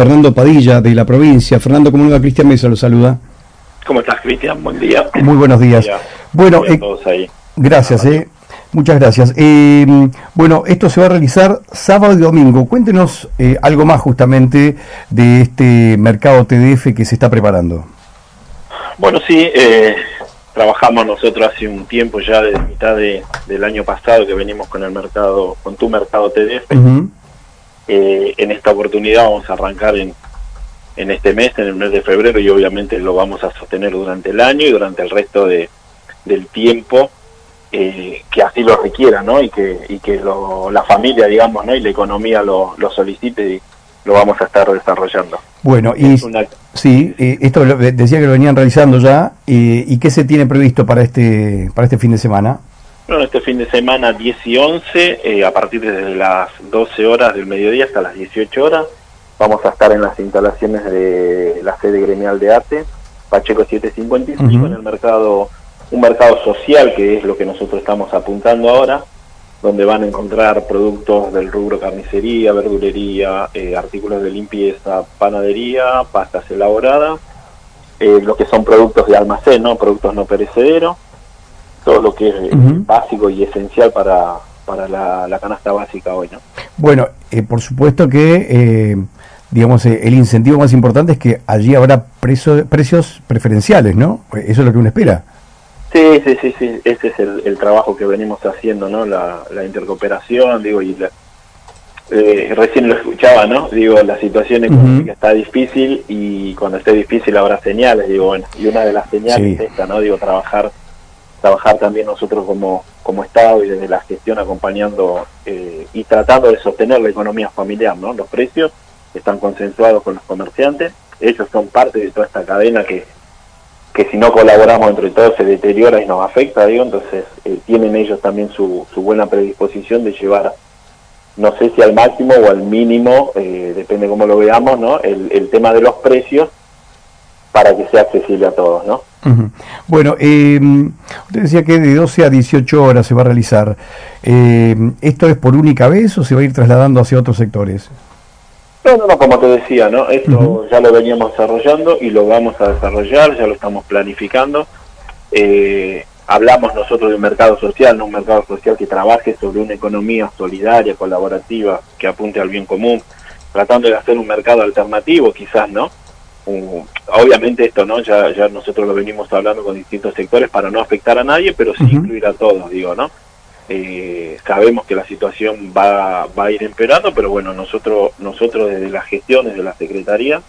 Fernando Padilla de la provincia. Fernando, ¿cómo va? Cristian Mesa lo saluda. ¿Cómo estás, Cristian? Buen día. Muy buenos días. Bueno, eh, gracias, eh. Muchas gracias. Eh, bueno, esto se va a realizar sábado y domingo. Cuéntenos eh, algo más justamente de este mercado TDF que se está preparando. Bueno, sí, trabajamos nosotros hace un tiempo ya, desde mitad del año pasado, que venimos con el mercado, con tu mercado TDF. En esta oportunidad vamos a arrancar en, en este mes, en el mes de febrero, y obviamente lo vamos a sostener durante el año y durante el resto de, del tiempo eh, que así lo requiera, ¿no? Y que, y que la familia, digamos, ¿no? Y la economía lo, lo solicite y lo vamos a estar desarrollando. Bueno, y sí, eh, esto decía que lo venían realizando ya, ¿y qué se tiene previsto para este, para este fin de semana? Bueno, este fin de semana 10 y 11, eh, a partir de las 12 horas del mediodía hasta las 18 horas, Vamos a estar en las instalaciones de la sede gremial de arte, Pacheco 755, en el mercado, un mercado social que es lo que nosotros estamos apuntando ahora, donde van a encontrar productos del rubro carnicería, verdulería, eh, artículos de limpieza, panadería, pastas elaboradas, eh, lo que son productos de almacén, ¿no? productos no perecederos, todo lo que es eh, básico y esencial para, para la, canasta básica hoy. ¿no? Bueno, por supuesto que digamos, eh, el incentivo más importante es que allí habrá precios preferenciales, ¿no? Eso es lo que uno espera. Sí, sí, sí, sí, ese es el, trabajo que venimos haciendo, ¿no? La, intercooperación, digo, y eh, recién lo escuchaba, ¿no? Digo, la situación económica está difícil y cuando esté difícil habrá señales, digo, bueno, y una de las señales es esta, ¿no? Digo, trabajar trabajar también nosotros como, como Estado y desde la gestión acompañando eh, y tratando de sostener la economía familiar, ¿no? Los precios están consensuados con los comerciantes, ellos son parte de toda esta cadena que, que si no colaboramos entre todos se deteriora y nos afecta, digo, entonces eh, tienen ellos también su, su buena predisposición de llevar, no sé si al máximo o al mínimo, eh, depende cómo lo veamos, ¿no? El, el tema de los precios para que sea accesible a todos, ¿no? Bueno, eh, usted decía que de 12 a 18 horas se va a realizar. Eh, ¿Esto es por única vez o se va a ir trasladando hacia otros sectores? No, no, no, como te decía, ¿no? Esto ya lo veníamos desarrollando y lo vamos a desarrollar, ya lo estamos planificando. Eh, hablamos nosotros de un mercado social, no un mercado social que trabaje sobre una economía solidaria, colaborativa, que apunte al bien común, tratando de hacer un mercado alternativo, quizás, ¿no? Obviamente esto, ¿no? Ya, ya nosotros lo venimos hablando con distintos sectores para no afectar a nadie, pero sí incluir a todos, digo, ¿no? Eh, sabemos que la situación va, va a ir empeorando, pero bueno, nosotros, nosotros desde las gestiones de la Secretaría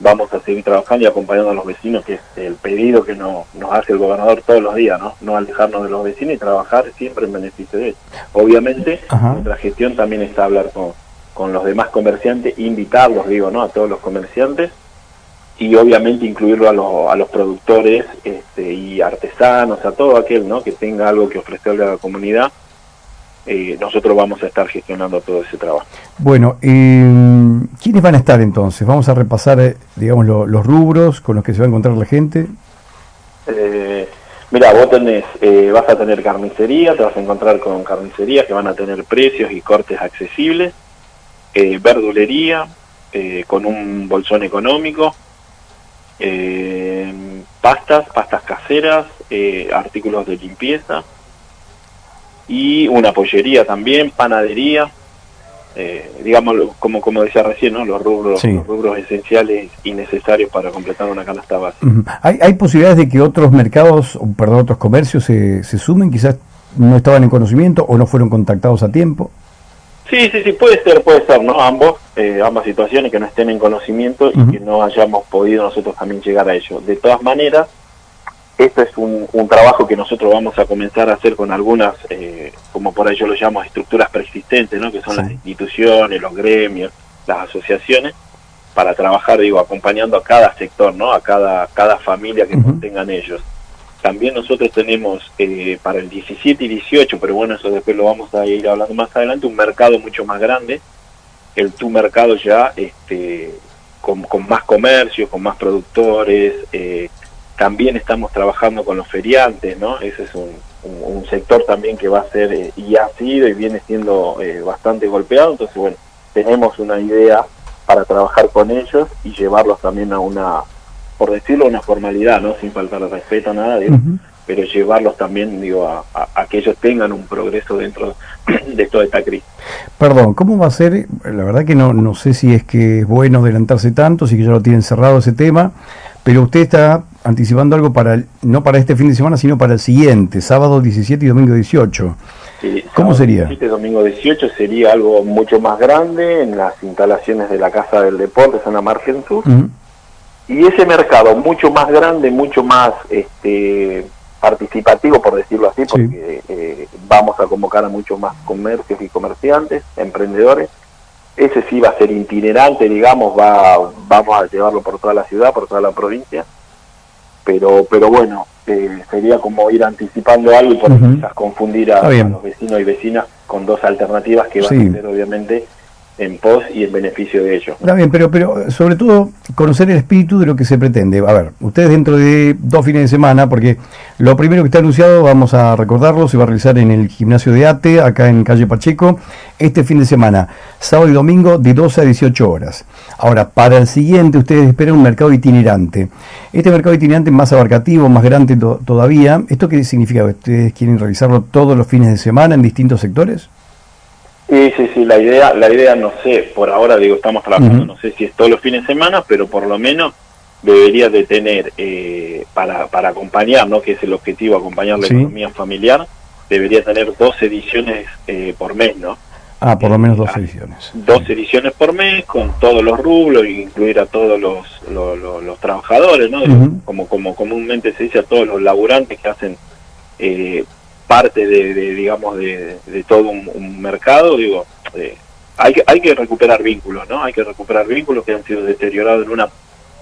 vamos a seguir trabajando y acompañando a los vecinos, que es el pedido que nos hace el gobernador todos los días, ¿no? No alejarnos de los vecinos y trabajar siempre en beneficio de ellos. Obviamente, nuestra gestión también está hablar con, con los demás comerciantes, invitarlos, digo, ¿no? A todos los comerciantes y obviamente incluirlo a, a los productores este, y artesanos, a todo aquel ¿no? que tenga algo que ofrecerle a la comunidad, eh, nosotros vamos a estar gestionando todo ese trabajo. Bueno, eh, ¿quiénes van a estar entonces? Vamos a repasar, eh, digamos, los rubros con los que se va a encontrar la gente. mira, vos tenés, vas a tener carnicería, te vas a encontrar con carnicerías que van a tener precios y cortes accesibles, verdulería, con un bolsón económico, eh, pastas, pastas caseras, eh, artículos de limpieza y una pollería también, panadería, eh, digamos, como, como decía recién, ¿no? los, rubros, los rubros esenciales y necesarios para completar una canasta básica. ¿Hay, ¿Hay posibilidades de que otros mercados, perdón, otros comercios se, se sumen? Quizás no estaban en conocimiento o no fueron contactados a tiempo. Sí, sí, sí, puede ser, puede ser, ¿no? Ambos, eh, ambas situaciones que no estén en conocimiento y que no hayamos podido nosotros también llegar a ello. De todas maneras, esto es un, trabajo que nosotros vamos a comenzar a hacer con algunas, eh, como por ahí yo lo llamo, estructuras persistentes, ¿no? Que son las instituciones, los gremios, las asociaciones, para trabajar, digo, acompañando a cada sector, ¿no? A cada, cada familia que contengan ellos. También nosotros tenemos eh, para el 17 y 18, pero bueno, eso después lo vamos a ir hablando más adelante, un mercado mucho más grande, el tu mercado ya este, con, más comercio, con más productores, eh, también estamos trabajando con los feriantes, ¿no? Ese es un, un, sector también que va a ser eh, y ha sido y viene siendo bastante golpeado, entonces bueno, tenemos una idea para trabajar con ellos y llevarlos también a una, por decirlo, una formalidad, ¿no? Sin faltar respeto a nada, pero llevarlos también, digo, a, que ellos tengan un progreso dentro de toda esta crisis. Perdón, ¿cómo va a ser? La verdad que no, no sé si es que es bueno adelantarse tanto, si que ya lo tienen cerrado ese tema, pero usted está anticipando algo para, no para este fin de semana, sino para el siguiente, sábado 17 y domingo 18. ¿Cómo sería? Este domingo 18 sería algo mucho más grande en las instalaciones de la Casa del Deporte, zona Margen Sur. Y ese mercado mucho más grande, mucho más este, participativo, por decirlo así, porque eh, vamos a convocar a muchos más comercios y comerciantes, emprendedores. Ese sí va a ser itinerante, digamos, va, vamos a llevarlo por toda la ciudad, por toda la provincia. Pero, pero bueno, eh, sería como ir anticipando algo y por quizás confundir a, los vecinos y vecinas con dos alternativas que van a ser obviamente en pos y en beneficio de ellos. Está bien, pero, pero sobre todo conocer el espíritu de lo que se pretende. A ver, ustedes dentro de dos fines de semana, porque lo primero que está anunciado, vamos a recordarlo, se va a realizar en el gimnasio de ATE, acá en calle Pacheco, este fin de semana, sábado y domingo de 12 a 18 horas. Ahora, para el siguiente ustedes esperan un mercado itinerante. Este mercado itinerante más abarcativo, más grande todavía, ¿esto qué significa? ¿Ustedes quieren realizarlo todos los fines de semana en distintos sectores? Sí, sí, sí, la idea, la idea no sé, por ahora digo, estamos trabajando, no sé si es todos los fines de semana, pero por lo menos debería de tener, eh, para, para acompañar, ¿no? que es el objetivo, acompañar la economía familiar, debería tener dos ediciones eh, por mes, ¿no? Ah, por lo menos dos ediciones. Dos ediciones por mes, con todos los rublos, incluir a todos los, los, trabajadores, ¿no? Como, como comúnmente se dice, a todos los laburantes que hacen eh, parte de, digamos, de, todo un, mercado, digo, eh, hay, que, hay que recuperar vínculos, ¿no? Hay que recuperar vínculos que han sido deteriorados en una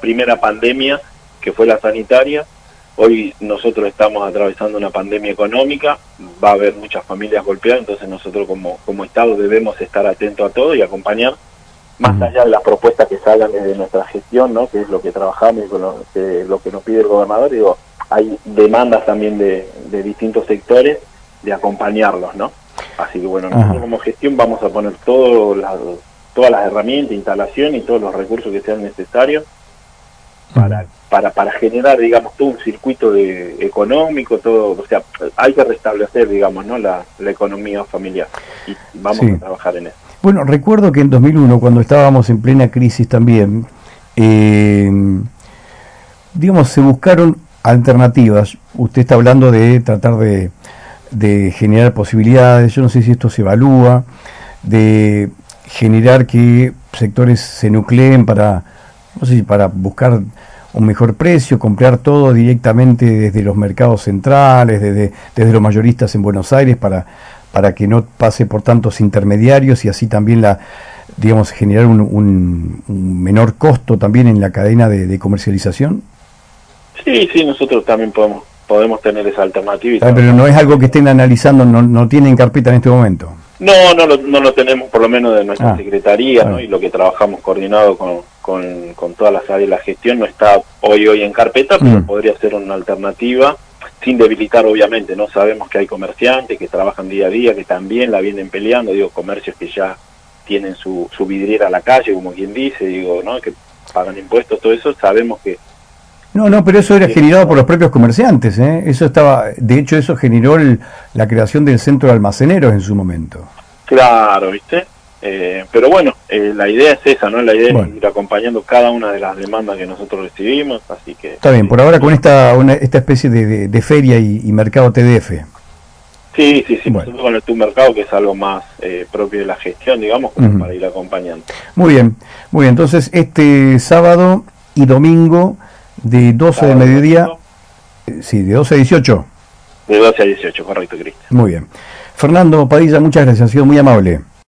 primera pandemia, que fue la sanitaria. Hoy nosotros estamos atravesando una pandemia económica, va a haber muchas familias golpeadas, entonces nosotros como, como Estado debemos estar atentos a todo y acompañar, más allá de las propuestas que salgan desde nuestra gestión, ¿no? que es lo que trabajamos y con lo que, lo que nos pide el gobernador, digo, hay demandas también de, distintos sectores de acompañarlos, ¿no? Así que bueno, nosotros como gestión vamos a poner todo todas las herramientas, instalación y todos los recursos que sean necesarios para, para, para generar, digamos, todo un circuito de, económico, todo, o sea, hay que restablecer, digamos, ¿no? La, economía familiar y vamos a trabajar en eso. Bueno, recuerdo que en 2001, cuando estábamos en plena crisis también, eh, digamos, se buscaron alternativas. Usted está hablando de tratar de, de generar posibilidades, yo no sé si esto se evalúa, de generar que sectores se nucleen para, no sé para buscar un mejor precio, comprar todo directamente desde los mercados centrales, desde, desde los mayoristas en Buenos Aires, para, para que no pase por tantos intermediarios y así también la digamos generar un, un, menor costo también en la cadena de comercialización? Sí, sí, nosotros también podemos podemos tener esa alternativa. Ah, pero no es algo que estén analizando, no, no tienen carpeta en este momento. No, no lo, no lo tenemos por lo menos de nuestra ah, secretaría, ¿no? Y lo que trabajamos coordinado con, con, con, todas las áreas de la gestión no está hoy hoy en carpeta, pero mm. podría ser una alternativa sin debilitar obviamente, ¿no? Sabemos que hay comerciantes que trabajan día a día, que también la vienen peleando, digo, comercios que ya tienen su, su vidriera a la calle, como quien dice, digo, ¿no? Que pagan impuestos, todo eso, sabemos que no, no, pero eso era generado por los propios comerciantes. ¿eh? Eso estaba, de hecho, eso generó la creación del centro de almaceneros en su momento. Claro, ¿viste? Eh, pero bueno, eh, la idea es esa, ¿no? La idea es ir acompañando cada una de las demandas que nosotros recibimos, así que... Está bien, por ahora con esta esta especie de, feria y, mercado TDF. Sí, sí, sí, nosotros con el mercado que es algo más eh, propio de la gestión, digamos, como para ir acompañando. Muy bien, muy bien, entonces este sábado y domingo de 12 de mediodía, sí, de 12 a 18. De 12 a 18, correcto, Cristian. Muy bien. Fernando Padilla, muchas gracias, ha sido muy amable.